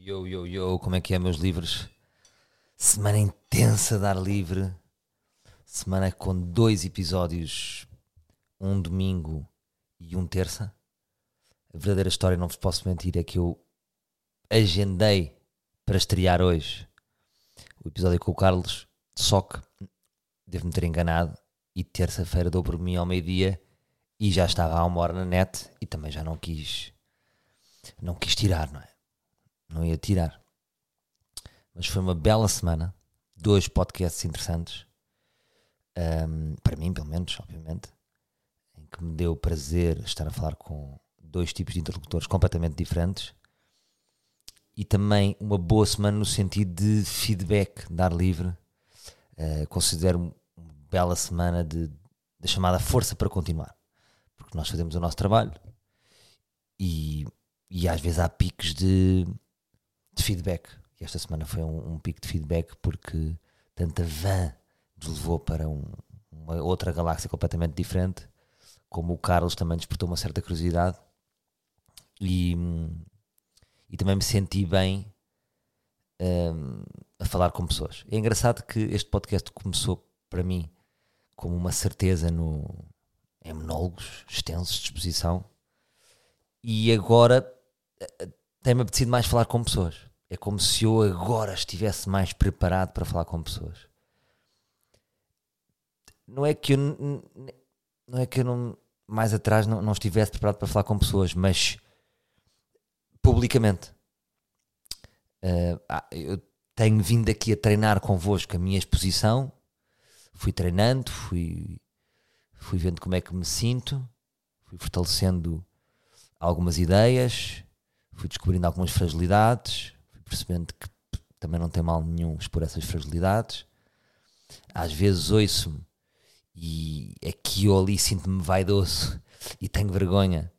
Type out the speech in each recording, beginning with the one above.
Yo, yo, yo, como é que é, meus livros? Semana intensa de ar livre. Semana com dois episódios, um domingo e um terça. A verdadeira história, não vos posso mentir, é que eu agendei para estrear hoje o episódio com o Carlos, só que devo-me ter enganado e terça-feira dou por mim ao meio-dia e já estava há uma hora na net e também já não quis não quis tirar, não é? Não ia tirar. Mas foi uma bela semana, dois podcasts interessantes, um, para mim, pelo menos, obviamente, em que me deu prazer estar a falar com dois tipos de interlocutores completamente diferentes e também uma boa semana no sentido de feedback, dar livre. Uh, considero uma bela semana de, de chamada força para continuar, porque nós fazemos o nosso trabalho e e às vezes há picos de, de feedback. E esta semana foi um, um, pico de feedback porque tanta van nos levou para um, uma outra galáxia completamente diferente, como o Carlos também despertou uma certa curiosidade e, e também me senti bem um, a falar com pessoas. É engraçado que este podcast começou para mim como uma certeza no, em monólogos extensos de exposição e agora tem-me apetecido mais falar com pessoas. É como se eu agora estivesse mais preparado para falar com pessoas. Não é que eu não é que eu não, mais atrás não, não estivesse preparado para falar com pessoas, mas publicamente. Uh, eu tenho vindo aqui a treinar convosco a minha exposição. Fui treinando, fui, fui vendo como é que me sinto, fui fortalecendo algumas ideias, fui descobrindo algumas fragilidades, fui percebendo que também não tem mal nenhum expor essas fragilidades. Às vezes ouço-me e aqui ou ali sinto-me vaidoso e tenho vergonha,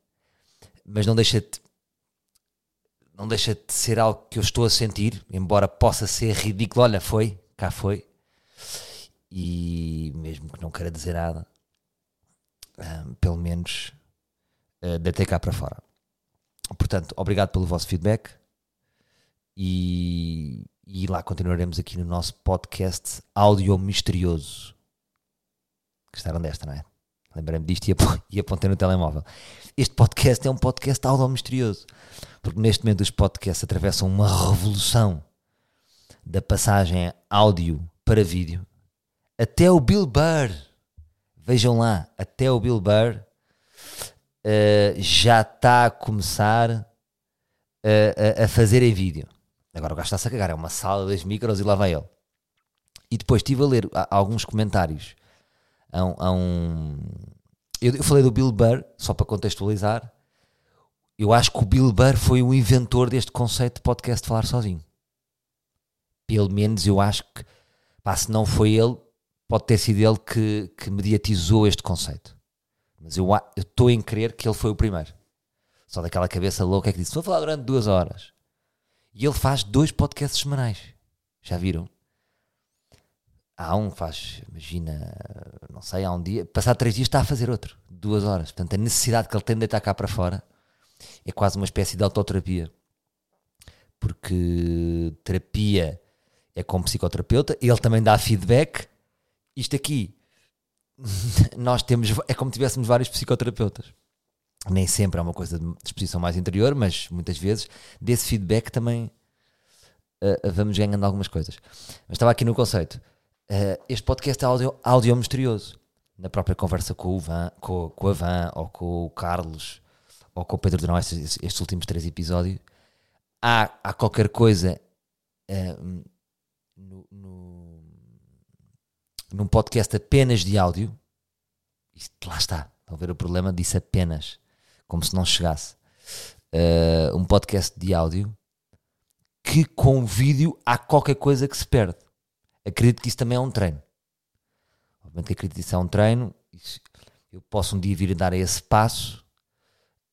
mas não deixa de não deixa de ser algo que eu estou a sentir, embora possa ser ridículo. Olha, foi, cá foi, e mesmo que não queira dizer nada, um, pelo menos uh, deitei cá para fora. Portanto, obrigado pelo vosso feedback e, e lá continuaremos aqui no nosso podcast Áudio Misterioso. Gostaram desta, não é? Lembrei-me disto e, e apontei no telemóvel. Este podcast é um podcast áudio misterioso, porque neste momento os podcasts atravessam uma revolução da passagem áudio para vídeo. Até o Bill Burr, vejam lá, até o Bill Burr uh, já está a começar a, a, fazer em vídeo. Agora o gajo está-se a cagar, é uma sala, dois micros e lá vai ele. E depois estive a ler alguns comentários a um, a um eu, eu, falei do Bill Burr, só para contextualizar. Eu acho que o Bill Burr foi o inventor deste conceito de podcast falar sozinho. Pelo menos eu acho que, pá, se não foi ele, pode ter sido ele que, que mediatizou este conceito. Mas eu estou em crer que ele foi o primeiro. Só daquela cabeça louca que disse: Vou falar durante duas horas. E ele faz dois podcasts semanais. Já viram? Há um faz, imagina, não sei, há um dia, passado três dias está a fazer outro, duas horas. Portanto, a necessidade que ele tem de deitar cá para fora é quase uma espécie de autoterapia. Porque terapia é com psicoterapeuta, ele também dá feedback. Isto aqui nós temos, é como se tivéssemos vários psicoterapeutas. Nem sempre é uma coisa de exposição mais interior, mas muitas vezes desse feedback também uh, vamos ganhando algumas coisas. Mas estava aqui no conceito. Uh, este podcast é áudio, áudio misterioso. Na própria conversa com o Van, com, com a Van, ou com o Carlos, ou com o Pedro Durão, estes, estes últimos três episódios, há, há qualquer coisa uh, no, no, num podcast apenas de áudio isto, lá está. Estão a ver o problema? Disse apenas. Como se não chegasse. Uh, um podcast de áudio que com vídeo há qualquer coisa que se perde. Acredito que isso também é um treino. Obviamente acredito que isso é um treino. Eu posso um dia vir a dar esse passo.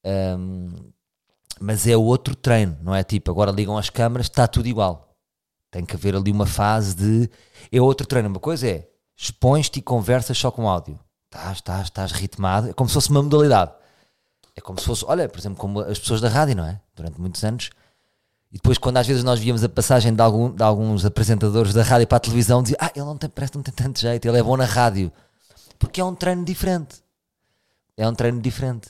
Um, mas é outro treino, não é? Tipo, agora ligam as câmaras, está tudo igual. Tem que haver ali uma fase de. É outro treino. Uma coisa é expões-te e conversas só com áudio estás, estás, estás ritmado, é como se fosse uma modalidade. É como se fosse, olha, por exemplo, como as pessoas da rádio, não é? Durante muitos anos E depois, quando às vezes nós víamos a passagem de, algum, de alguns apresentadores da rádio para a televisão, dizia: Ah, ele não tem, parece que não tem tanto jeito, ele é bom na rádio. Porque é um treino diferente. É um treino diferente.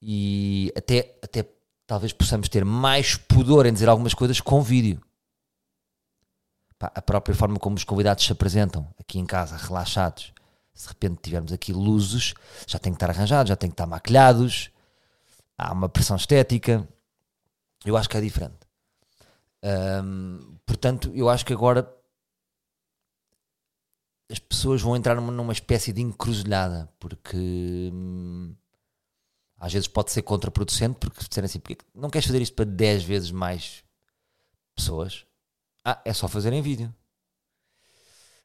E até, até talvez possamos ter mais pudor em dizer algumas coisas com vídeo. A própria forma como os convidados se apresentam aqui em casa, relaxados. Se de repente tivermos aqui luzes, já tem que estar arranjados, já tem que estar maquilhados, há uma pressão estética. Eu acho que é diferente. portanto, eu acho que agora as pessoas vão entrar numa, numa espécie de encruzilhada, porque hum, às vezes pode ser contraproducente, porque disserem assim, porque não queres fazer isto para 10 vezes mais pessoas? Ah, é só fazer em vídeo.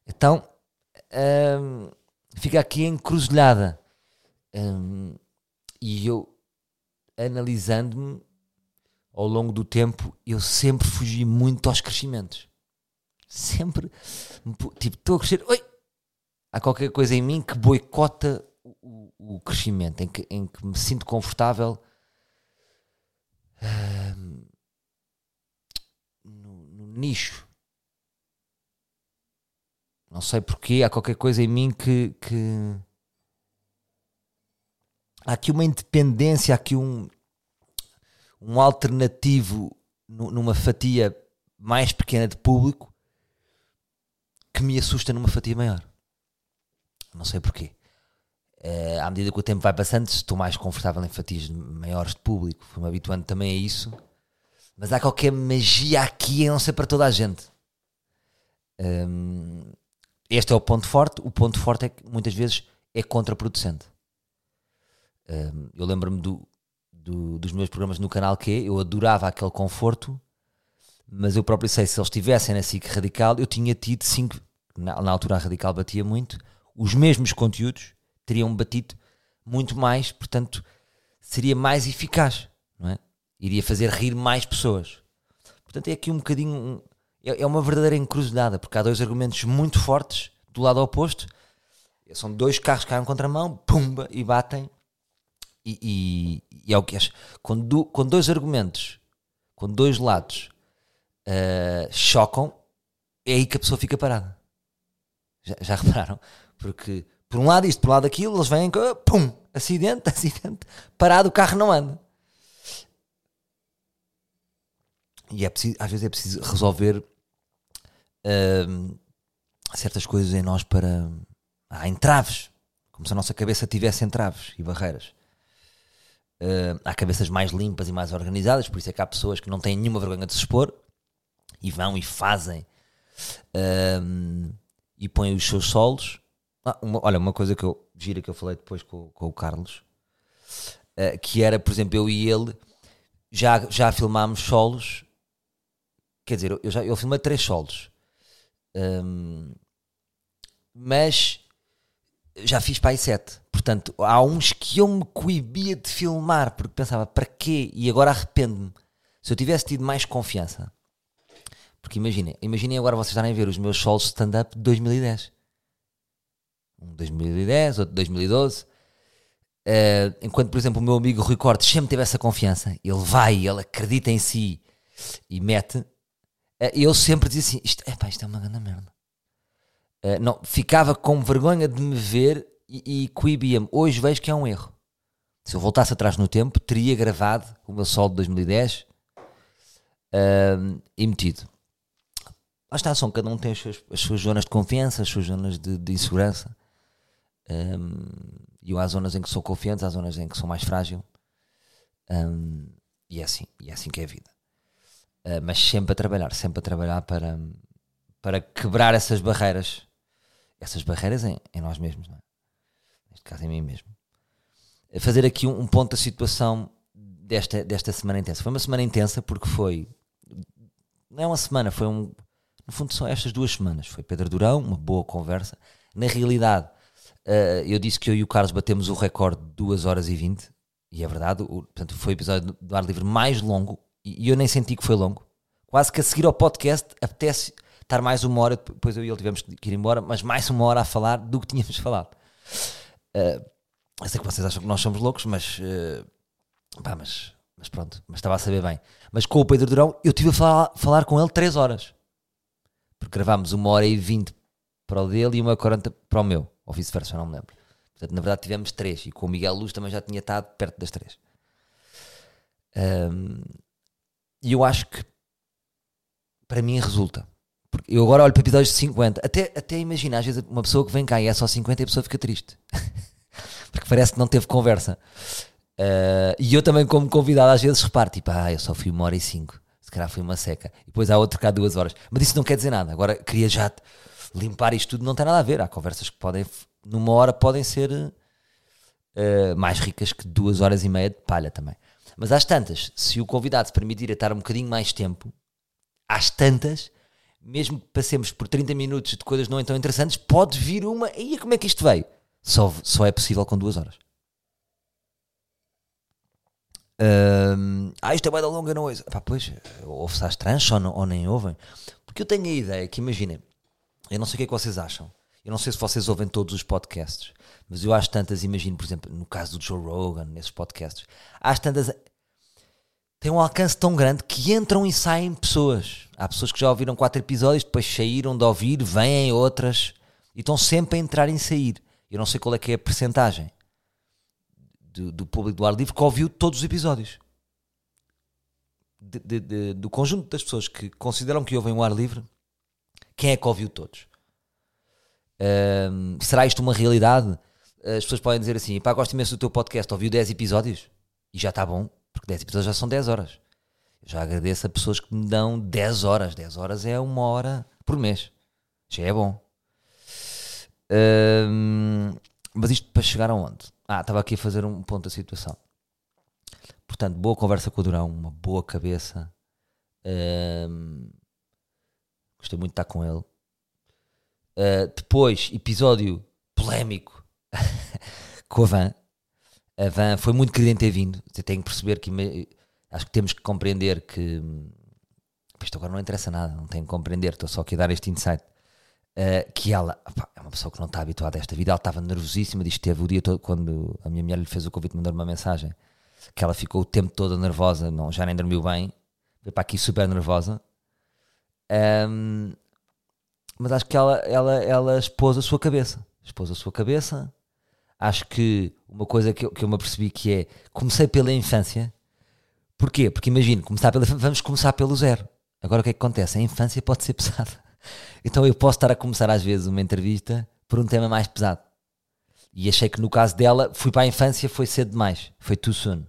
Então, fica aqui encruzilhada. Hum, e eu, analisando-me ao longo do tempo, eu sempre fugi muito aos crescimentos. Sempre, tipo, estou a crescer, oi, há qualquer coisa em mim que boicota o, o crescimento, em que, em que me sinto confortável nicho. Não sei porquê, há qualquer coisa em mim que, que há aqui uma independência, há aqui um, um alternativo numa fatia mais pequena de público que me assusta numa fatia maior. Não sei porquê. Uh, à medida que o tempo vai passando, estou mais confortável em fatias maiores de público. Fui-me habituando também a isso. Mas há qualquer magia aqui a não ser para toda a gente. Um, este é o ponto forte. O ponto forte é que muitas vezes é contraproducente. Um, eu lembro-me do, do, dos meus programas no canal Q, eu adorava aquele conforto, mas eu próprio sei se eles estivessem na SIC Radical, eu tinha tido cinco, na, na altura a Radical batia muito, os mesmos conteúdos teriam batido muito mais, portanto seria mais eficaz, não é? Iria fazer rir mais pessoas. Portanto é aqui um bocadinho, é, é uma verdadeira encruzilhada, porque há dois argumentos muito fortes do lado oposto, são dois carros que caem contra a mão, pumba, e batem e, e, e é o que acho. Quando, quando dois argumentos, quando dois lados uh, chocam, é aí que a pessoa fica parada. Já, já repararam? Porque por um lado isto, por um lado aquilo, eles vêm, pum, acidente, acidente, parado, o carro não anda. E é preciso, às vezes é preciso resolver uh, certas coisas em nós para. Há entraves, como se a nossa cabeça tivesse entraves e barreiras. Uh, há cabeças mais limpas e mais organizadas, por isso é que há pessoas que não têm nenhuma vergonha de se expor e vão e fazem uh, e põem os seus solos. Ah, uma, olha, uma coisa que eu gira que eu falei depois com, com o Carlos, uh, que era, por exemplo, eu e ele já, já filmámos solos. Quer dizer, eu já eu filmei três solos, um, mas já fiz para aí sete. Portanto, há uns que eu me coibia de filmar porque pensava, para quê? E agora arrependo-me. Se eu tivesse tido mais confiança. Porque imaginem, imaginem agora vocês estarem a ver os meus solos stand-up de 2010. Um de 2010, outro de 2012. Uh, eh, enquanto, por exemplo, o meu amigo Rui Cortes sempre teve essa confiança, ele vai, ele acredita em si e mete. Uh, eu sempre dizia assim: isto, epá, isto é uma grande merda. Uh, não, ficava com vergonha de me ver e, e coibia-me. Hoje vejo que é um erro. Se eu voltasse atrás no tempo, teria gravado o meu sol de 2010 uh, e metido. Lá está, são, cada um tem as suas, as suas zonas de confiança, as suas zonas de, de insegurança. Um, e eu há zonas em que sou confiante, há zonas em que sou mais frágil. Um, e, é assim, e é assim que é a vida. Uh, mas sempre a trabalhar, sempre a trabalhar para, para quebrar essas barreiras. Essas barreiras em, em nós mesmos, não é? neste caso em mim mesmo. Fazer aqui um, um ponto da situação desta, desta semana intensa. Foi uma semana intensa porque foi. Não é uma semana, foi um. No fundo, são estas duas semanas. Foi Pedro Durão, uma boa conversa. Na realidade, uh, eu disse que eu e o Carlos batemos o recorde de 2 horas e 20, e é verdade. O, portanto, foi o episódio do ar livre mais longo, e, eu nem senti que foi longo. Quase que a seguir ao podcast apetece estar mais uma hora, depois eu e ele tivemos que ir embora, mas mais uma hora a falar do que tínhamos falado. Uh, eu sei que vocês acham que nós somos loucos, mas, uh, pá, mas, mas pronto, mas estava a saber bem. Mas com o Pedro Durão, eu tive a falar, falar com ele 3 horas. Porque gravámos uma hora e 20 para o dele e uma 40 para o meu, ou vice-versa, não me lembro. Portanto, na verdade tivemos 3 e com o Miguel Luz também já tinha estado perto das 3. Um, e eu acho que para mim resulta. Porque eu agora olho para episódios de 50, até, até imagina, às vezes uma pessoa que vem cá e é só 50 e a pessoa fica triste. Porque parece que não teve conversa. Uh, e eu também, como convidado, às vezes reparo, tipo, ah, eu só fui uma hora e cinco, se calhar foi uma seca. E depois há outro cá duas horas. Mas isso não quer dizer nada. Agora queria já limpar isto tudo, não tem nada a ver. Há conversas que podem, numa hora, podem ser uh, mais ricas que duas horas e meia de palha também. Mas às tantas, se o convidado se permitir estar um bocadinho mais tempo, às tantas, mesmo que passemos por 30 minutos de coisas não tão interessantes, pode vir uma. E como é que isto veio? Só, só é possível com duas horas. Um, ah, isto é da longa, não ouço. Pois, ouve-se às tranches ou, ou nem ouvem. Porque eu tenho a ideia que, imaginem, eu não sei o que é que vocês acham. Eu não sei se vocês ouvem todos os podcasts, mas eu acho tantas, imagino, por exemplo, no caso do Joe Rogan, nesses podcasts, acho tantas. Tem um alcance tão grande que entram e saem pessoas. Há pessoas que já ouviram quatro episódios, depois saíram de ouvir, vêm outras e estão sempre a entrar e sair. Eu não sei qual é que é a percentagem do, do público do ar livre que ouviu todos os episódios. De, de, de, do conjunto das pessoas que consideram que ouvem o ar livre, quem é que ouviu todos? Será isto uma realidade? As pessoas podem dizer assim: pá, gosto imenso do teu podcast, ouviu 10 episódios e já está bom, porque 10 episódios já são 10 horas. Já agradeço a pessoas que me dão 10 horas. 10 horas é uma hora por mês, já é bom. Mas isto para chegar aonde? Ah, estava aqui a fazer um ponto da situação. Portanto, boa conversa com o Durão, uma boa cabeça. Um, gostei muito de estar com ele. Uh, depois, episódio polémico com a Van. A Van foi muito querida em ter vindo. Você tem que perceber que acho que temos que compreender que isto agora não interessa nada, não tenho que compreender, estou só aqui a dar este insight. Uh, que ela opa, é uma pessoa que não está habituada a esta vida, ela estava nervosíssima, diz que teve o dia todo, quando a minha mulher lhe fez o convite, mandou uma mensagem, que ela ficou o tempo todo nervosa, não, já nem dormiu bem, veio para aqui super nervosa. Um, mas acho que ela, ela, ela expôs a sua cabeça, expôs a sua cabeça. Acho que uma coisa que eu, que eu me apercebi que é, comecei pela infância, porquê? Porque imagino, começar pela, vamos começar pelo zero. Agora o que é que acontece? A infância pode ser pesada então eu posso estar a começar às vezes uma entrevista por um tema mais pesado. E achei que no caso dela, fui para a infância, foi cedo demais, foi too soon.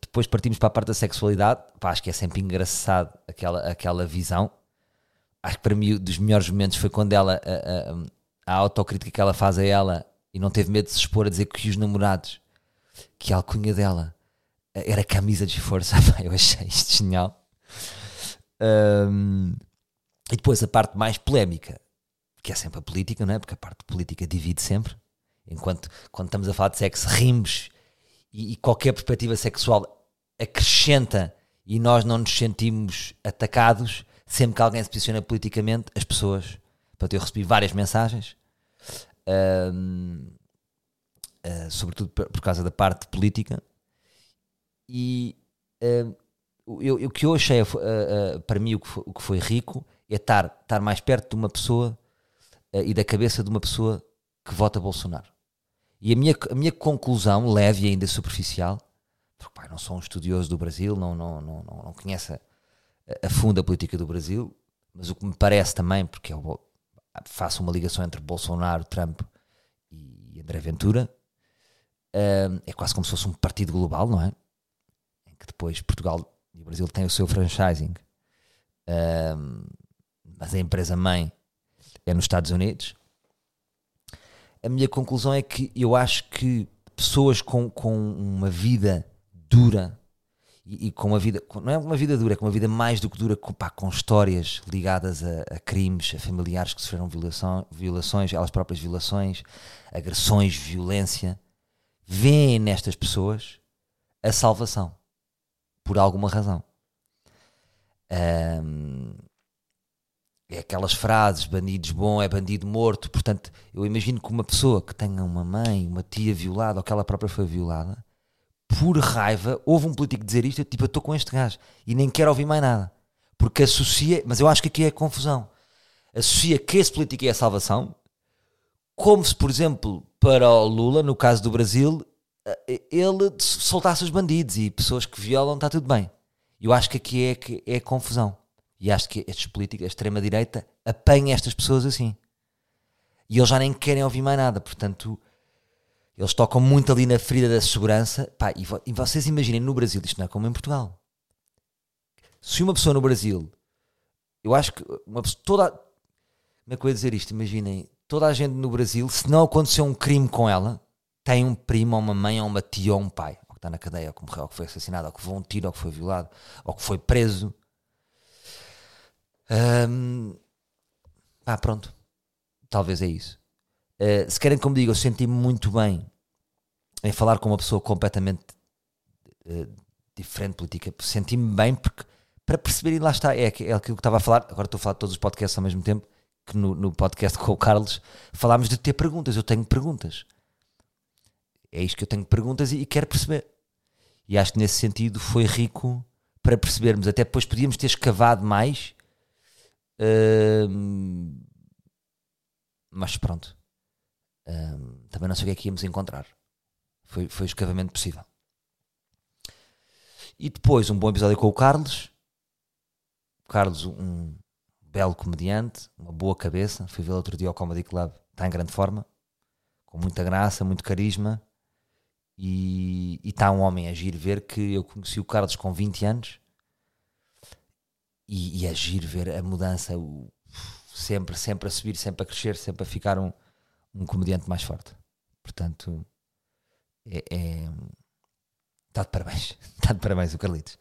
Depois partimos para a parte da sexualidade, Pá, acho que é sempre engraçado aquela, aquela visão. Acho que para mim, dos melhores momentos foi quando ela, a, a, a autocrítica que ela faz a ela e não teve medo de se expor a dizer que os namorados, que a alcunha dela era camisa de força. eu achei isto genial. Um, e depois a parte mais polémica, que é sempre a política, não é? Porque a parte política divide sempre. Enquanto quando estamos a falar de sexo, rimos e, e qualquer perspectiva sexual acrescenta e nós não nos sentimos atacados sempre que alguém se posiciona politicamente, as pessoas. Portanto, eu recebi várias mensagens, um, uh, sobretudo por, causa da parte política, e uh, eu, o que eu achei uh, para mim o que foi, o que foi rico é estar, estar mais perto de uma pessoa e da cabeça de uma pessoa que vota Bolsonaro. E a minha, a minha conclusão, leve e ainda superficial, porque pai, não sou um estudioso do Brasil, não, não, não, não, não conheço a, a fundo a política do Brasil, mas o que me parece também, porque eu faço uma ligação entre Bolsonaro, Trump e André Ventura, é quase como se fosse um partido global, não é? Em que depois Portugal e o Brasil têm o seu franchising. Mas a empresa mãe é nos Estados Unidos. A minha conclusão é que eu acho que pessoas com, com uma vida dura e, e com uma vida, não é uma vida dura, é com uma vida mais do que dura, com, pá, com histórias ligadas a, a, crimes, a familiares que sofreram violação, violações, elas próprias violações, agressões, violência, veem nestas pessoas a salvação, por alguma razão. Um, é aquelas frases, bandidos bom é bandido morto. Portanto, eu imagino que uma pessoa que tenha uma mãe, uma tia violada, ou que ela própria foi violada, por raiva, houve um político dizer isto, eu, tipo, eu estou com este gajo e nem quero ouvir mais nada. Porque associa, mas eu acho que aqui é confusão. Associa que esse político é a salvação, como se, por exemplo, para o Lula, no caso do Brasil, eh, ele soltasse os bandidos e pessoas que violam, está tudo bem. Eu acho que aqui é, que é confusão. E acho que estes políticos, a extrema-direita, apanha estas pessoas assim. E eles já nem querem ouvir mais nada. Portanto, eles tocam muito ali na ferida da segurança. Pá, e, vo e vocês imaginem no Brasil, isto não é como em Portugal. Se uma pessoa no Brasil, eu acho que uma pessoa, toda. Como é que eu ia dizer isto? Imaginem, toda a gente no Brasil, se não aconteceu um crime com ela, tem um primo, ou uma mãe, ou uma tia, ou um pai, ou que está na cadeia, ou que morreu, ou que foi assassinado, ou que foi um tiro, ou que foi violado, ou que foi preso. Pá, pronto. Talvez é isso. Uh, se querem que me diga, eu senti-me muito bem em falar com uma pessoa completamente uh, diferente política. Senti-me bem porque, para perceber, e lá está, é, é aquilo que estava a falar. Agora estou a falar de todos os podcasts ao mesmo tempo. Que no, no podcast com o Carlos falámos de ter perguntas. Eu tenho perguntas. É isto que eu tenho perguntas e, e quero perceber. E acho que nesse sentido foi rico para percebermos. Até depois podíamos ter escavado mais. Uh, mas pronto. Um, também não sei o que é que íamos encontrar. Foi, foi escavamento possível. E depois um bom episódio com o Carlos. O Carlos, um belo comediante, uma boa cabeça. Fui ver outro dia ao Comedy Club. Está em grande forma. Com muita graça, muito carisma. E está um homem a agir ver que eu conheci o Carlos com 20 anos. E, e agir ver a mudança, o, sempre, sempre a subir, sempre a crescer, sempre a ficar um, um comediante mais forte. Portanto, é, é... está de parabéns. Está de parabéns o Carlitos.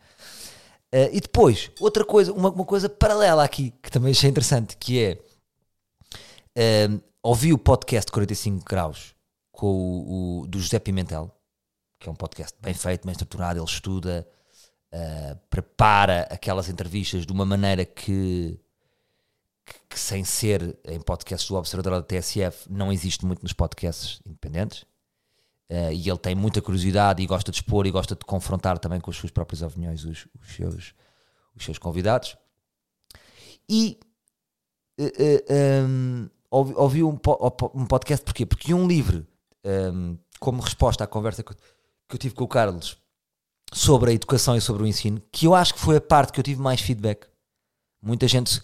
Uh, e depois, outra coisa, uma, uma, coisa paralela aqui, que também achei interessante, que é uh, ouvi o podcast 45 graus com o, o, do José Pimentel, que é um podcast bem feito, bem estruturado, ele estuda, uh, prepara aquelas entrevistas de uma maneira que que, que, sem ser em podcasts do Observador da TSF não existe muito nos podcasts independentes. Uh, e ele tem muita curiosidade e gosta de expor e gosta de confrontar também com as suas próprias opiniões os, os seus, os seus convidados. E uh, uh, um, ouvi, ouvi um, um, podcast porquê? Porque um livro, um, como resposta à conversa que eu tive com o Carlos sobre a educação e sobre o ensino, que eu acho que foi a parte que eu tive mais feedback. Muita gente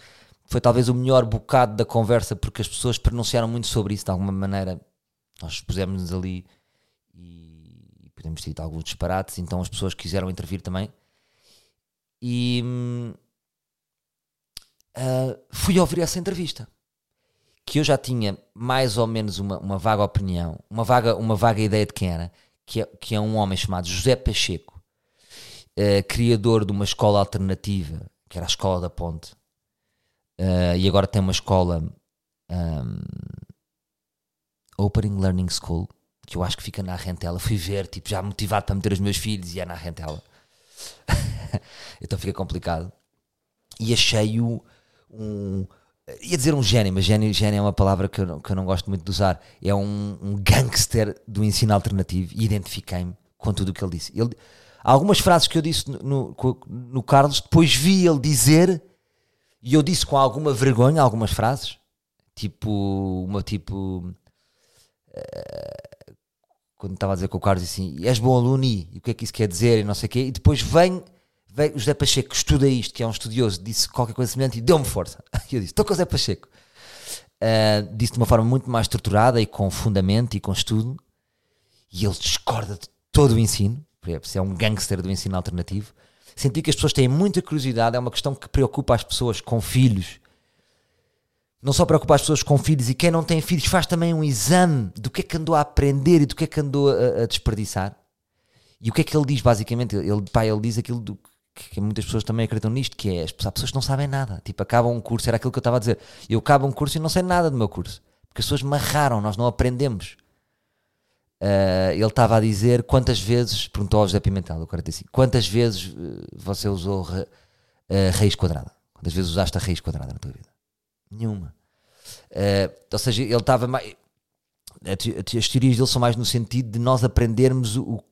foi talvez o melhor bocado da conversa porque as pessoas pronunciaram muito sobre isso de alguma maneira. Nós pusemos-nos ali e podemos ter alguns disparates, então as pessoas quiseram intervir também. E uh, fui ouvir essa entrevista que eu já tinha mais ou menos uma, uma vaga opinião, uma vaga, uma vaga ideia de quem era, que é, que é um homem chamado José Pacheco, uh, criador de uma escola alternativa, que era a Escola da Ponte, Uh, e agora tem uma escola um, Opening Learning School, que eu acho que fica na Rentela. Fui ver, tipo, já motivado para meter os meus filhos e é na Rentela. então fica complicado. E achei-o um. Ia dizer um gênio, mas gênio, gênio é uma palavra que eu, não, que eu não gosto muito de usar. É um, um gangster do ensino alternativo e identifiquei-me com tudo o que ele disse. Ele, algumas frases que eu disse no, no, no Carlos, depois vi ele dizer e eu disse com alguma vergonha algumas frases, tipo, uma tipo. Uh, quando estava a dizer com o Carlos assim, és bom aluno e, e o que é que isso quer dizer e não sei o quê, e depois vem, vem o José Pacheco, que estuda isto, que é um estudioso, disse qualquer coisa semelhante e deu-me força. E eu disse, estou com o José Pacheco. Uh, disse de uma forma muito mais estruturada e com fundamento e com estudo, e ele discorda de todo o ensino, é um gangster do ensino alternativo, Senti que as pessoas têm muita curiosidade, é uma questão que preocupa as pessoas com filhos. Não só preocupa as pessoas com filhos, e quem não tem filhos faz também um exame do que é que andou a aprender e do que é que andou a, a desperdiçar. E o que é que ele diz, basicamente? Ele, pá, ele diz aquilo do, que muitas pessoas também acreditam nisto, que é as pessoas que não sabem nada. Tipo, acabam um curso, era aquilo que eu estava a dizer. Eu acabo um curso e não sei nada do meu curso. Porque as pessoas marraram, nós não aprendemos. Uh, ele estava a dizer quantas vezes, perguntou ao José Pimentel, do 45, quantas vezes uh, você usou ra, uh, raiz quadrada? Quantas vezes usaste a raiz quadrada na tua vida? Nenhuma. ou seja, ele estava mais. As teorias dele são mais no sentido de nós aprendermos o,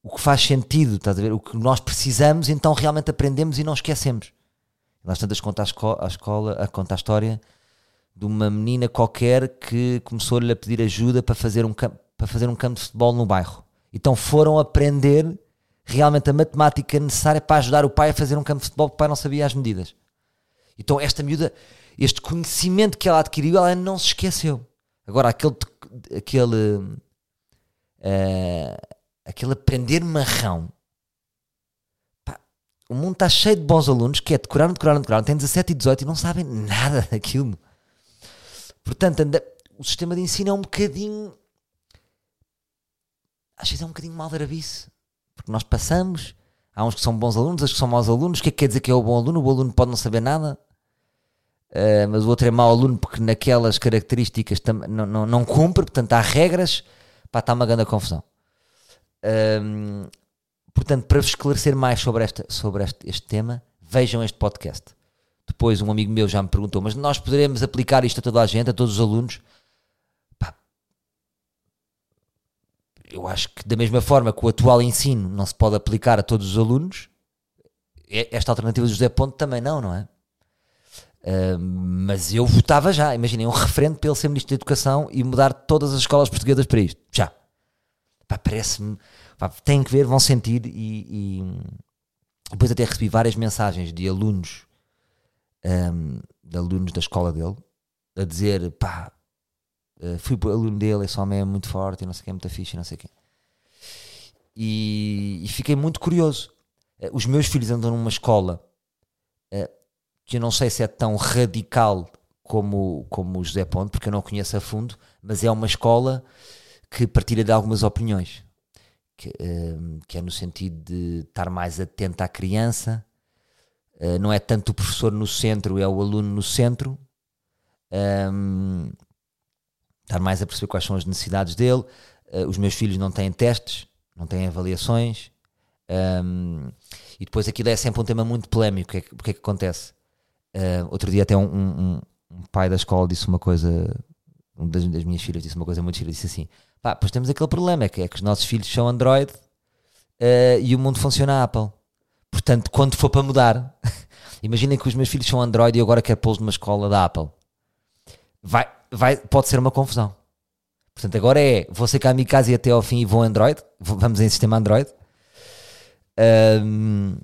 o que faz sentido, estás a ver? O que nós precisamos, então realmente aprendemos e não esquecemos. Nós tantas conta a, esco escola, a conta a história de uma menina qualquer que começou-lhe a pedir ajuda para fazer, um para fazer um campo de futebol no bairro. Então foram aprender realmente a matemática necessária para ajudar o pai a fazer um campo de futebol porque o pai não sabia as medidas. Então esta miúda, este conhecimento que ela adquiriu, ela não se esqueceu. Agora, aquele, aquele, uh, aquele aprender marrão. Pá, o mundo está cheio de bons alunos que é decoraram, decoraram, decoraram, têm 17 e 18 e não sabem nada daquilo. Portanto, anda, o sistema de ensino é um bocadinho. Às vezes é um bocadinho mal maldrabice. Porque nós passamos, há uns que são bons alunos, outros que são maus alunos. O que é que quer dizer que é o bom aluno? O bom aluno pode não saber nada. Uh, mas o outro é mau aluno porque naquelas características não, não, não cumpre, portanto há regras, para estar uma grande confusão. Um, portanto, para vos esclarecer mais sobre, esta, sobre este, este, tema, vejam este podcast. Depois um amigo meu já me perguntou, mas nós poderemos aplicar isto a toda a gente, a todos os alunos? Eu acho que da mesma forma que o atual ensino não se pode aplicar a todos os alunos, esta alternativa do José Ponte também não, não é? Uh, mas eu votava já, imaginem, um referente para ele ser Ministro da Educação e mudar todas as escolas portuguesas para isto. Já. Parece-me. Tem que ver, vão sentir. E, e, depois até recebi várias mensagens de alunos, um, de alunos da escola dele, a dizer: pá, uh, fui aluno dele, esse homem é muito forte não sei o que, é muito fixe não sei o que. E, e, fiquei muito curioso. Uh, os meus filhos andam numa escola. Uh, que eu não sei se é tão radical como, como o José Ponte, porque eu não conheço a fundo, mas é uma escola que partilha de algumas opiniões, que, uh, que é no sentido de estar mais atento à criança, não é tanto o professor no centro, é o aluno no centro, um, estar mais a perceber quais são as necessidades dele. Uh, os meus filhos não têm testes, não têm avaliações, um, e depois aquilo é sempre um tema muito polémico. O que é que, que, é que acontece? Uh, outro dia até um, um, um, pai da escola disse uma coisa, um das, das, minhas filhas disse uma coisa muito gira, disse assim, pá, pois temos aquele problema, é que, é que os nossos filhos são Android uh, e o mundo funciona a Apple. Portanto, quando for para mudar, imaginem que os meus filhos são Android e agora quero pô-los numa escola da Apple. Vai, vai, pode ser uma confusão. Portanto, agora é, vou ser cá a minha casa e até ao fim e vou Android, vamos em sistema Android. Um,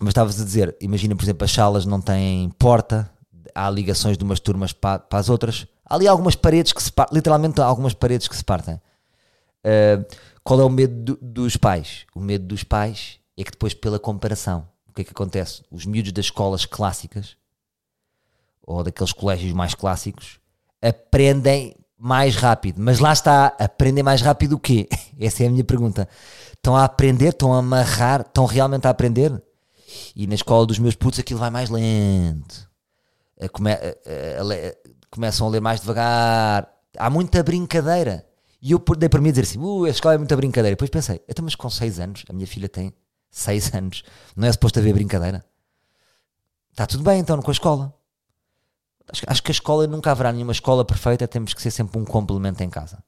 mas estavas a dizer, imagina, por exemplo, as salas não têm porta, há ligações de umas turmas para, para as outras. Há ali algumas paredes que se partem, literalmente algumas paredes que se partem. Uh, qual é o medo do, dos pais? O medo dos pais é que depois, pela comparação, o que é que acontece? Os miúdos das escolas clássicas ou daqueles colégios mais clássicos aprendem mais rápido. Mas lá está, aprendem mais rápido o quê? Essa é a minha pergunta. Estão a aprender, estão a amarrar, estão realmente a aprender? E na escola dos meus putos aquilo vai mais lento. Come, a, a, começam a ler mais devagar. Há muita brincadeira. E eu dei para mim dizer assim: uh, a escola é muita brincadeira. Depois pensei: então, mas com 6 anos, a minha filha tem 6 anos, não é suposto haver brincadeira? Está tudo bem então com a escola. Acho, acho, que a escola nunca haverá nenhuma escola perfeita, temos que ser sempre um complemento em casa.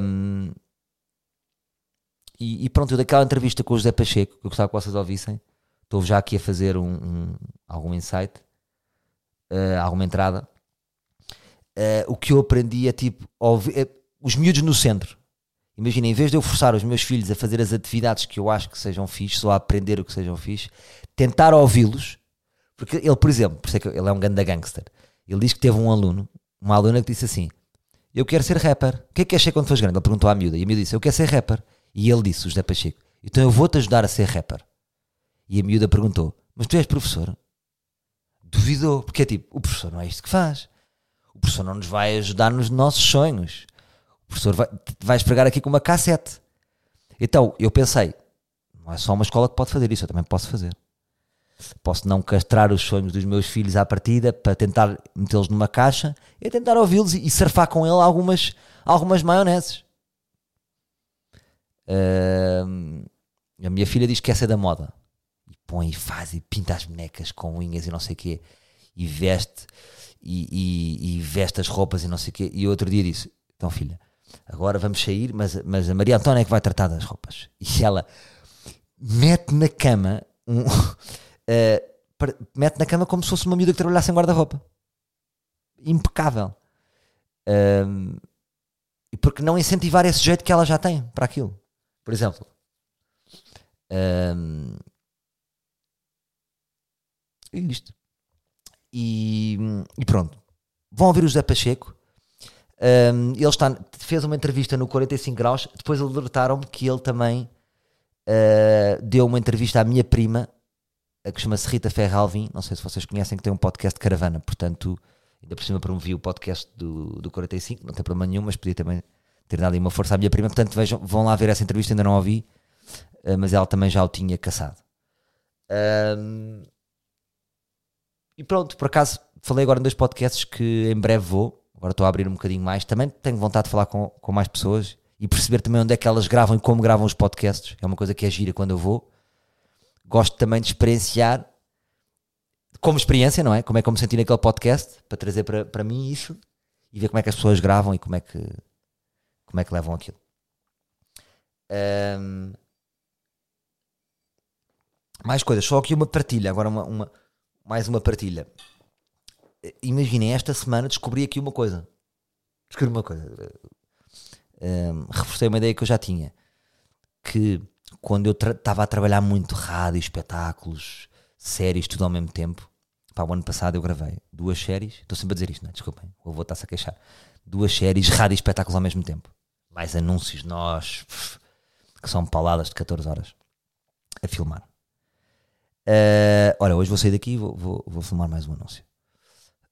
Um, e, e, pronto, eu daquela entrevista com o José Pacheco, que eu gostava que vocês ouvissem, estou já aqui a fazer um, um algum insight, uh, alguma entrada. Uh, o que eu aprendi é tipo, uh, os miúdos no centro. Imagina, em vez de eu forçar os meus filhos a fazer as atividades que eu acho que sejam fixe, só a aprender o que sejam fixe, tentar ouvi-los, porque ele, por exemplo, por isso é que ele é um ganda gangster, ele diz que teve um aluno, uma aluna que disse assim: Eu quero ser rapper. O que é que ser quando fores grande? Ele perguntou à miúda, e a miúda disse: Eu quero ser rapper. E ele disse, o José Pacheco, então eu vou-te ajudar a ser rapper. E a miúda perguntou, mas tu és professor? Duvidou, porque é tipo, o professor não é isto que faz. O professor não nos vai ajudar nos nossos sonhos. O professor vai, vai esfregar aqui com uma cassete. Então, eu pensei, não é só uma escola que pode fazer isso, eu também posso fazer. Posso não castrar os sonhos dos meus filhos à partida para tentar metê-los numa caixa e tentar ouvi-los e, surfar com ele algumas, algumas maioneses. Uh, a minha filha diz que essa é da moda. E põe e faz e pinta as bonecas com unhas e não sei o quê. E veste e, e, e, veste as roupas e não sei o quê. E outro dia disse: Então, filha, agora vamos sair, mas, mas a Maria Antónia é que vai tratar das roupas. E ela mete na cama um, uh, mete na cama como se fosse uma miúda que trabalhasse em guarda-roupa. Impecável. Um, e porque não incentivar esse jeito que ela já tem para aquilo? Por exemplo, um, isto. E, e, pronto. Vão ouvir o José Pacheco. Um, ele está, fez uma entrevista no 45 Graus. Depois alertaram-me que ele também uh, deu uma entrevista à minha prima, que chama-se Rita Ferralvin. Não sei se vocês conhecem, que tem um podcast de caravana. Portanto, ainda por cima promovi o podcast do, do 45. Não tem problema nenhum, mas podia também ter dado uma força à minha prima. Portanto, vejam, vão lá ver essa entrevista. Ainda não ouvi, uh, mas ela também já o tinha caçado. Um, e pronto, por acaso falei agora em dois podcasts que em breve vou. Agora estou a abrir um bocadinho mais. Também tenho vontade de falar com, com mais pessoas e perceber também onde é que elas gravam e como gravam os podcasts. É uma coisa que é gira quando eu vou. Gosto também de experienciar como experiência, não é? Como é que eu me senti naquele podcast para trazer para, para mim isso e ver como é que as pessoas gravam e como é que, como é que levam aquilo. Um, mais coisas, só aqui uma partilha, agora uma, uma mais uma partilha. Imaginem, esta semana descobri aqui uma coisa. Descobri uma coisa. Um, reforcei uma ideia que eu já tinha. Que quando eu estava a trabalhar muito rádio, espetáculos, séries, tudo ao mesmo tempo. Pá, o ano passado eu gravei duas séries. Estou sempre a dizer isto, não é? Desculpem, o avô está-se a queixar. Duas séries, rádio e espetáculos ao mesmo tempo. Mais anúncios, nós, que são pauladas de 14 horas a filmar. Uh, olha, hoje vou sair daqui e vou, vou, vou filmar mais um anúncio.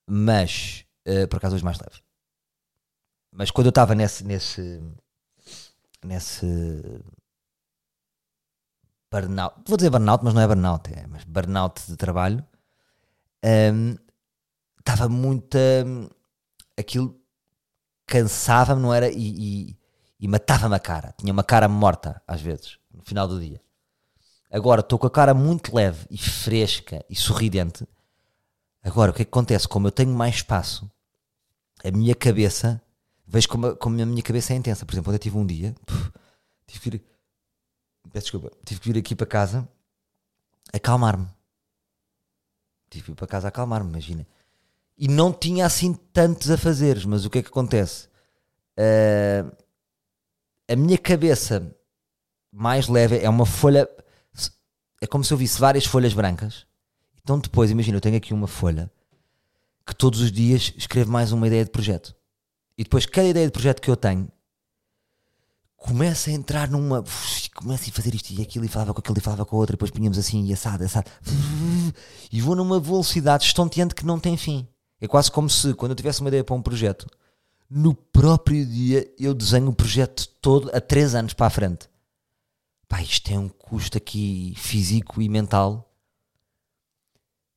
Mas, uh, por acaso, hoje mais leve. Mas quando eu estava nesse, nesse, nesse burnout, vou dizer burnout, mas não é burnout, é mas burnout de trabalho, um, estava muito. Um, aquilo cansava-me, não era? E, e, e matava-me a cara. Tinha uma cara morta, às vezes, no final do dia. Agora estou com a cara muito leve e fresca e sorridente. Agora, o que é que acontece? Como eu tenho mais espaço, a minha cabeça, vejo como, a, como a minha cabeça é intensa. Por exemplo, eu tive um dia, puf, tive que vir, peço desculpa, tive que vir aqui para casa acalmar-me. Tive que ir para casa acalmar-me, imagina. E não tinha assim tantos a fazer, mas o que é que acontece? Uh, a minha cabeça mais leve é uma folha é como se eu visse várias folhas brancas. Então depois, imagina, eu tenho aqui uma folha que todos os dias escrevo mais uma ideia de projeto. E depois cada ideia de projeto que eu tenho começa a entrar numa. Começa a fazer isto e aquilo e falava com aquilo e falava com a outra, e depois punhamos assim e assado, assado. E vou numa velocidade estonteante que não tem fim. É quase como se, quando eu tivesse uma ideia para um projeto, no próprio dia eu desenho o projeto todo a 3 anos para a frente pá, isto tem um custo aqui físico e mental.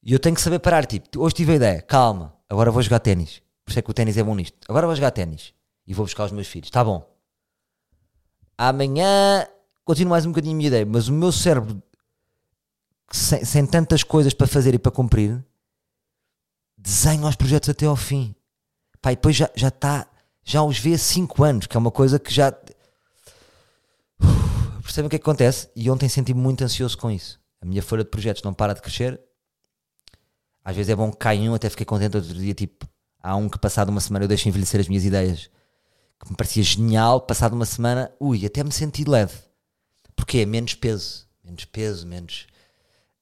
E eu tenho que saber parar, tipo, hoje tive a ideia, calma, agora vou jogar ténis. Por isso é que o ténis é bom nisto. Agora vou jogar ténis e vou buscar os meus filhos. Está bom. Amanhã continuo mais um bocadinho a minha ideia, mas o meu cérebro, sem, sem tantas coisas para fazer e para cumprir, desenha os projetos até ao fim. Pá, e depois já está, já, já os vê há 5 anos, que é uma coisa que já percebem o que é que acontece? E ontem senti-me muito ansioso com isso. A minha folha de projetos não para de crescer. Às vezes é bom que caia um, até fiquei contente outro dia, tipo, há um que passado uma semana eu deixo envelhecer as minhas ideias, que me parecia genial, passado uma semana, ui, até me senti leve. Porque é menos peso, menos peso, menos...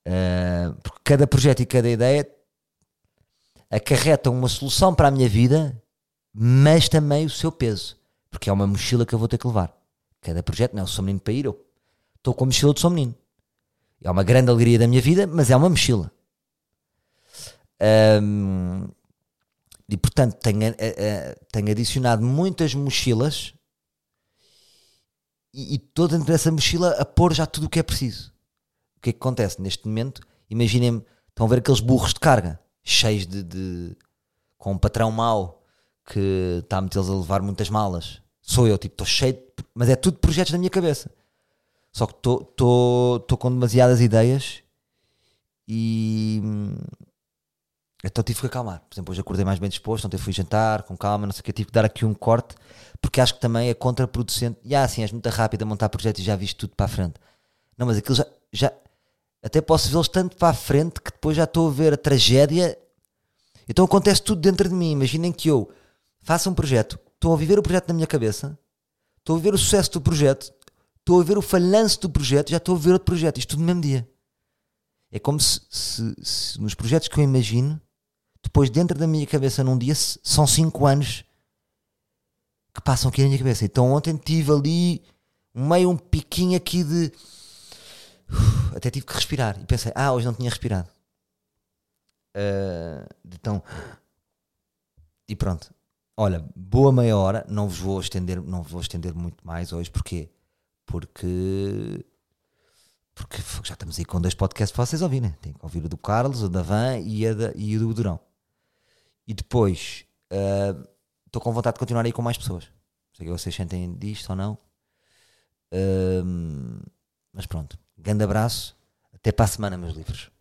Uh, porque cada projeto e cada ideia acarreta uma solução para a minha vida, mas também o seu peso, porque é uma mochila que eu vou ter que levar. Cada projeto não é o Sou Menino para ir, eu estou com a mochila de Sou Menino. É uma grande alegria da minha vida, mas é uma mochila. Um, e portanto tenho, uh, uh, tenho adicionado muitas mochilas e, e toda dentro dessa mochila a pôr já tudo o que é preciso. O que é que acontece neste momento? Imaginem-me, estão a ver aqueles burros de carga cheios de, de com um patrão mau que está a metê-los a levar muitas malas Sou eu, tipo, estou cheio, de, mas é tudo projetos na minha cabeça. Só que estou com demasiadas ideias e então tive que acalmar. Por exemplo, hoje acordei mais bem disposto, ontem fui jantar com calma, não sei o que, tive que dar aqui um corte porque acho que também é contraproducente. E ah, assim, és muito rápido a montar projetos e já viste tudo para a frente. Não, mas aquilo já. já até posso vê-los tanto para a frente que depois já estou a ver a tragédia. Então acontece tudo dentro de mim. Imaginem que eu faço um projeto, estou a viver o projeto na minha cabeça, estou a ver o sucesso do projeto, estou a ver o falhanço do projeto, já estou a ver outro projeto. Isto tudo no mesmo dia. É como se, se, se nos projetos que eu imagino, depois dentro da minha cabeça num dia, são 5 anos que passam aqui na minha cabeça. Então ontem tive ali meio um piquinho aqui de. Até tive que respirar. E pensei, ah, hoje não tinha respirado. Uh, então. E pronto. Olha, boa meia hora. Não vos vou estender, não vou estender muito mais hoje. Porquê? Porque. Porque já estamos aí com dois podcasts para vocês ouvirem. Tem que ouvir o do Carlos, o da Van e, da, e o do Durão. E depois. Uh, estou com vontade de continuar aí com mais pessoas. Não sei que vocês sentem disto ou não. Um, mas pronto. Grande abraço. Até para a semana, meus livros.